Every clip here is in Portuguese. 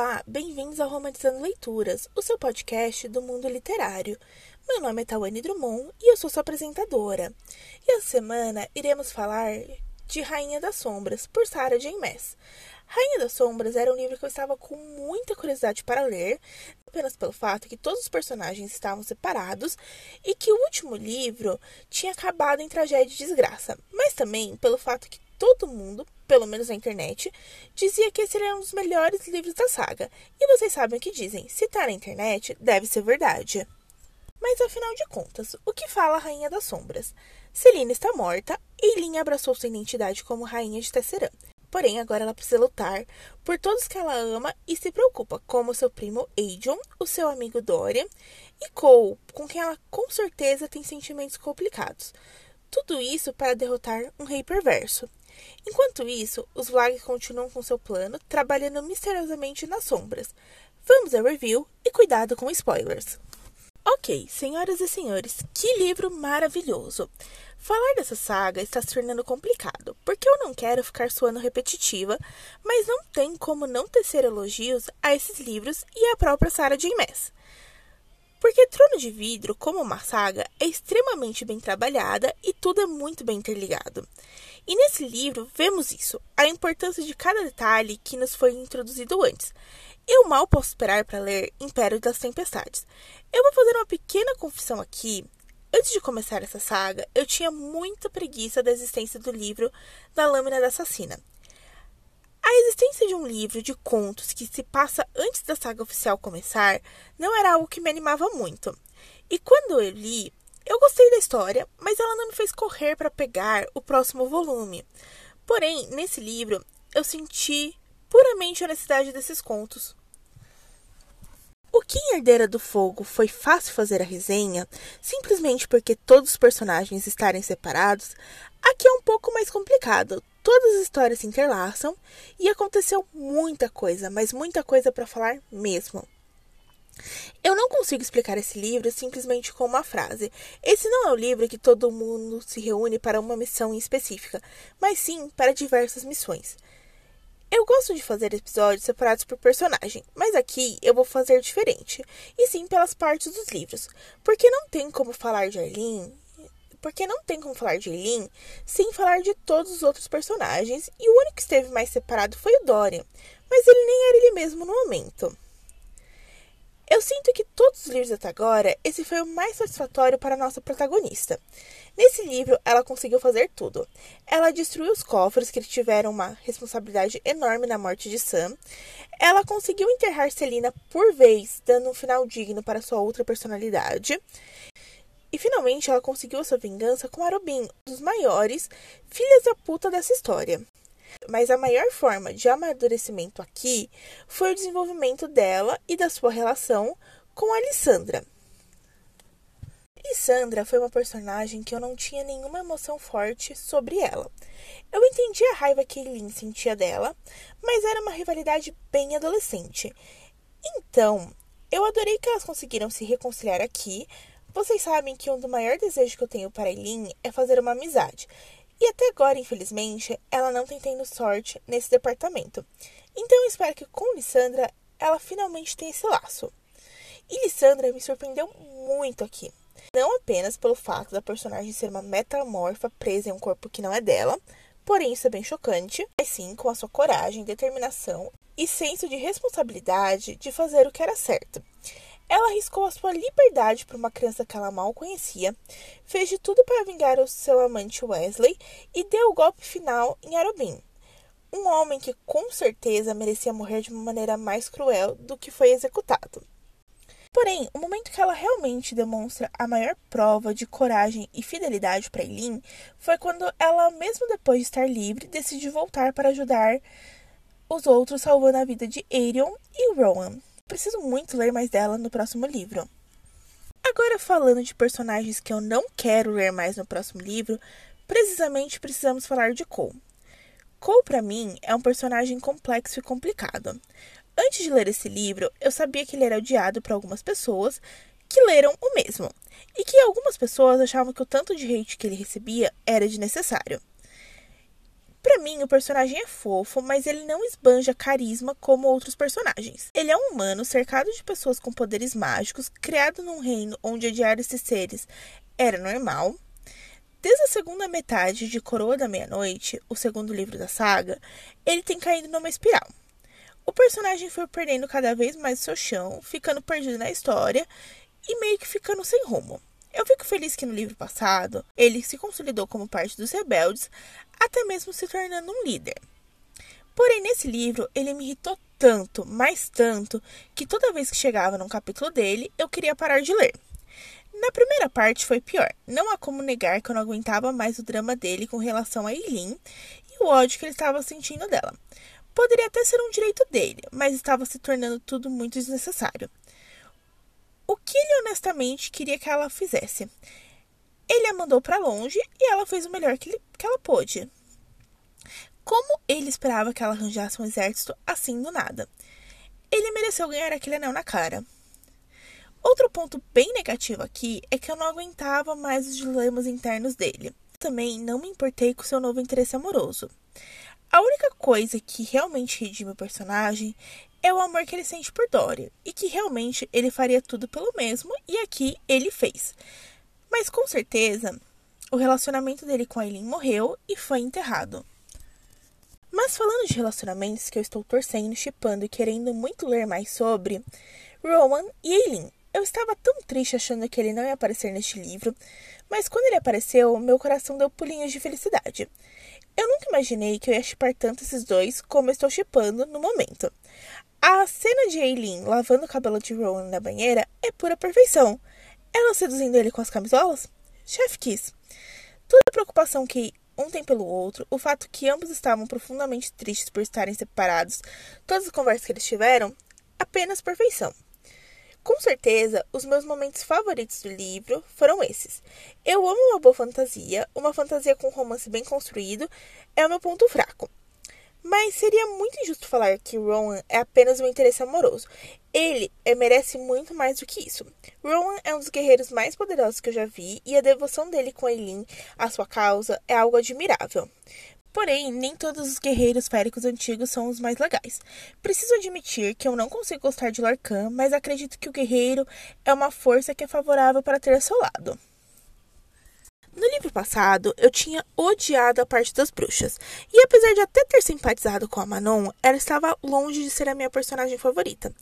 Olá, bem-vindos ao Romantizando Leituras, o seu podcast do mundo literário. Meu nome é Tawane Drummond e eu sou sua apresentadora. E essa semana iremos falar de Rainha das Sombras, por Sarah J. Maas. Rainha das Sombras era um livro que eu estava com muita curiosidade para ler, apenas pelo fato que todos os personagens estavam separados e que o último livro tinha acabado em tragédia e desgraça, mas também pelo fato que todo mundo, pelo menos na internet, dizia que esse era um dos melhores livros da saga. E vocês sabem o que dizem: se tá na internet, deve ser verdade. Mas afinal de contas, o que fala a Rainha das Sombras? Celina está morta e Lin abraçou sua identidade como Rainha de Tesserã. Porém, agora ela precisa lutar por todos que ela ama e se preocupa, como seu primo Adrian, o seu amigo Dorian e Cole, com quem ela com certeza tem sentimentos complicados. Tudo isso para derrotar um rei perverso. Enquanto isso, os Vlag continuam com seu plano, trabalhando misteriosamente nas sombras. Vamos ao review e cuidado com spoilers. Ok, senhoras e senhores, que livro maravilhoso! Falar dessa saga está se tornando complicado, porque eu não quero ficar soando repetitiva, mas não tem como não tecer elogios a esses livros e à própria Sarah J. Maas. Porque Trono de Vidro, como uma saga, é extremamente bem trabalhada e tudo é muito bem interligado. E nesse livro vemos isso, a importância de cada detalhe que nos foi introduzido antes. Eu mal posso esperar para ler Império das Tempestades. Eu vou fazer uma pequena confissão aqui. Antes de começar essa saga, eu tinha muita preguiça da existência do livro da Lâmina da Assassina. A existência de um livro de contos que se passa antes da saga oficial começar não era algo que me animava muito. E quando eu li, eu gostei da história, mas ela não me fez correr para pegar o próximo volume. Porém, nesse livro, eu senti puramente a necessidade desses contos. O que em Herdeira do Fogo foi fácil fazer a resenha, simplesmente porque todos os personagens estarem separados, aqui é um pouco mais complicado. Todas as histórias se interlaçam e aconteceu muita coisa, mas muita coisa para falar mesmo. Eu não consigo explicar esse livro simplesmente com uma frase. Esse não é o livro que todo mundo se reúne para uma missão específica, mas sim para diversas missões. Eu gosto de fazer episódios separados por personagem, mas aqui eu vou fazer diferente, e sim pelas partes dos livros, porque não tem como falar de Arlene, porque não tem como falar de Eileen sem falar de todos os outros personagens, e o único que esteve mais separado foi o Dorian, mas ele nem era ele mesmo no momento. Eu sinto que todos os livros até agora, esse foi o mais satisfatório para a nossa protagonista. Nesse livro, ela conseguiu fazer tudo. Ela destruiu os cofres que tiveram uma responsabilidade enorme na morte de Sam. Ela conseguiu enterrar Celina por vez, dando um final digno para sua outra personalidade. E finalmente ela conseguiu sua vingança com Arobin, um dos maiores filhas da puta dessa história. Mas a maior forma de amadurecimento aqui foi o desenvolvimento dela e da sua relação com a Lissandra. Foi uma personagem que eu não tinha nenhuma emoção forte sobre ela. Eu entendi a raiva que Eileen sentia dela, mas era uma rivalidade bem adolescente. Então, eu adorei que elas conseguiram se reconciliar aqui, vocês sabem que um dos maiores desejos que eu tenho para Eileen é fazer uma amizade. E até agora, infelizmente, ela não tem tendo sorte nesse departamento. Então eu espero que com Lissandra ela finalmente tenha esse laço. E Lissandra me surpreendeu muito aqui. Não apenas pelo fato da personagem ser uma metamorfa presa em um corpo que não é dela, porém isso é bem chocante, mas sim com a sua coragem, determinação e senso de responsabilidade de fazer o que era certo. Ela arriscou a sua liberdade para uma criança que ela mal conhecia, fez de tudo para vingar o seu amante Wesley e deu o golpe final em Arobin. Um homem que com certeza merecia morrer de uma maneira mais cruel do que foi executado. Porém, o momento que ela realmente demonstra a maior prova de coragem e fidelidade para Eileen foi quando ela, mesmo depois de estar livre, decidiu voltar para ajudar os outros, salvando a vida de Arion e Rowan. Preciso muito ler mais dela no próximo livro. Agora, falando de personagens que eu não quero ler mais no próximo livro, precisamente precisamos falar de Cole. Cole, para mim, é um personagem complexo e complicado. Antes de ler esse livro, eu sabia que ele era odiado por algumas pessoas que leram o mesmo, e que algumas pessoas achavam que o tanto de hate que ele recebia era desnecessário. Para mim, o personagem é fofo, mas ele não esbanja carisma como outros personagens. Ele é um humano cercado de pessoas com poderes mágicos, criado num reino onde odiar esses seres era normal. Desde a segunda metade de Coroa da Meia-Noite, o segundo livro da saga, ele tem caído numa espiral. O personagem foi perdendo cada vez mais seu chão, ficando perdido na história e meio que ficando sem rumo. Eu fico feliz que no livro passado ele se consolidou como parte dos rebeldes, até mesmo se tornando um líder. Porém, nesse livro, ele me irritou tanto, mais tanto, que toda vez que chegava num capítulo dele, eu queria parar de ler. Na primeira parte foi pior. Não há como negar que eu não aguentava mais o drama dele com relação a Eileen e o ódio que ele estava sentindo dela. Poderia até ser um direito dele, mas estava se tornando tudo muito desnecessário o que ele honestamente queria que ela fizesse. Ele a mandou para longe e ela fez o melhor que, ele, que ela pôde. Como ele esperava que ela arranjasse um exército assim do nada? Ele mereceu ganhar aquele anel na cara. Outro ponto bem negativo aqui é que eu não aguentava mais os dilemas internos dele. Também não me importei com seu novo interesse amoroso. A única coisa que realmente redime o personagem é o amor que ele sente por Dory e que realmente ele faria tudo pelo mesmo e aqui ele fez. Mas com certeza, o relacionamento dele com a Eileen morreu e foi enterrado. Mas falando de relacionamentos que eu estou torcendo, chipando e querendo muito ler mais sobre, Rowan e Eileen. Eu estava tão triste achando que ele não ia aparecer neste livro, mas quando ele apareceu, meu coração deu pulinhos de felicidade. Eu nunca imaginei que eu ia chipar tanto esses dois como eu estou chipando no momento. A cena de Aileen lavando o cabelo de Rowan na banheira é pura perfeição. Ela seduzindo ele com as camisolas? Chef Kiss. Toda a preocupação que um tem pelo outro, o fato que ambos estavam profundamente tristes por estarem separados, todas as conversas que eles tiveram, apenas perfeição. Com certeza, os meus momentos favoritos do livro foram esses. Eu amo uma boa fantasia, uma fantasia com um romance bem construído é o meu ponto fraco. Mas seria muito injusto falar que Rowan é apenas um interesse amoroso. Ele é, merece muito mais do que isso. Rowan é um dos guerreiros mais poderosos que eu já vi e a devoção dele com Eileen à sua causa é algo admirável. Porém, nem todos os guerreiros féricos antigos são os mais legais. Preciso admitir que eu não consigo gostar de Lorcan, mas acredito que o guerreiro é uma força que é favorável para ter ao seu lado. No livro passado, eu tinha odiado a parte das bruxas, e apesar de até ter simpatizado com a Manon, ela estava longe de ser a minha personagem favorita.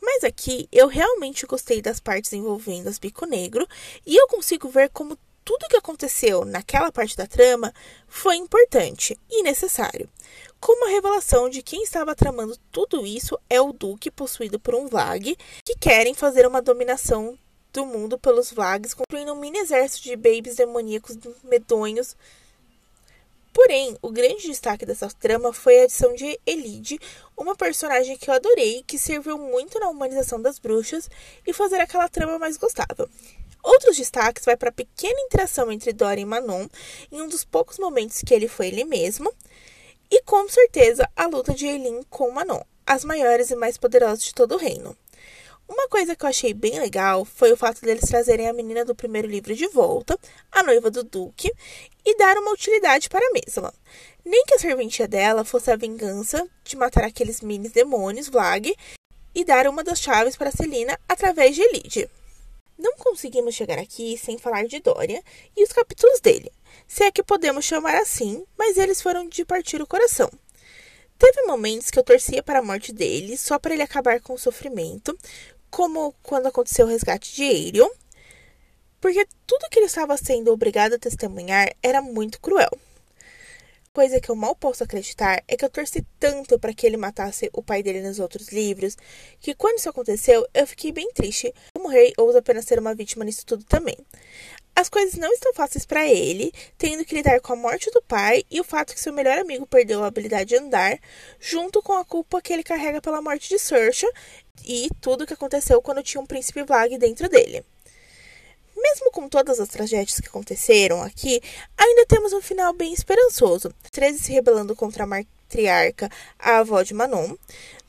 Mas aqui eu realmente gostei das partes envolvendo as Bico Negro, e eu consigo ver como tudo o que aconteceu naquela parte da trama foi importante e necessário. Como a revelação de quem estava tramando tudo isso é o Duque possuído por um Vlag, que querem fazer uma dominação do mundo pelos Vlags, construindo um mini exército de babies demoníacos medonhos. Porém, o grande destaque dessa trama foi a adição de Elide, uma personagem que eu adorei, que serviu muito na humanização das bruxas e fazer aquela trama mais gostável. Outros destaques vai para a pequena interação entre Dora e Manon, em um dos poucos momentos que ele foi ele mesmo, e com certeza a luta de Eileen com Manon, as maiores e mais poderosas de todo o reino. Uma coisa que eu achei bem legal foi o fato deles trazerem a menina do primeiro livro de volta, a noiva do Duque, e dar uma utilidade para a mesma. Nem que a serventia dela fosse a vingança de matar aqueles mini demônios, Vlag, e dar uma das chaves para Celina através de Elide. Não conseguimos chegar aqui sem falar de Dória e os capítulos dele, se é que podemos chamar assim, mas eles foram de partir o coração. Teve momentos que eu torcia para a morte dele, só para ele acabar com o sofrimento, como quando aconteceu o resgate de Aerion, porque tudo que ele estava sendo obrigado a testemunhar era muito cruel. Coisa que eu mal posso acreditar é que eu torci tanto para que ele matasse o pai dele nos outros livros, que quando isso aconteceu, eu fiquei bem triste. Como rei ousa apenas ser uma vítima nisso tudo também. As coisas não estão fáceis para ele, tendo que lidar com a morte do pai e o fato que seu melhor amigo perdeu a habilidade de andar, junto com a culpa que ele carrega pela morte de Saoirse e tudo o que aconteceu quando tinha um príncipe Vlag dentro dele. Mesmo com todas as tragédias que aconteceram aqui, ainda temos um final bem esperançoso. Treze se rebelando contra a matriarca, a avó de Manon.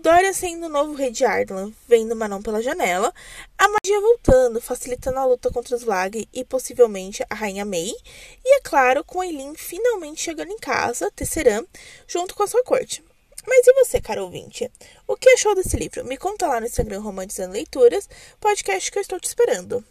Dória sendo o novo rei de Ardlan, vendo Manon pela janela, a magia voltando, facilitando a luta contra os Vlag e possivelmente a rainha Mei, e é claro, com Eileen finalmente chegando em casa, Tesseran, junto com a sua corte. Mas e você, caro ouvinte? O que achou desse livro? Me conta lá no Instagram Romantizando Leituras, podcast que eu estou te esperando.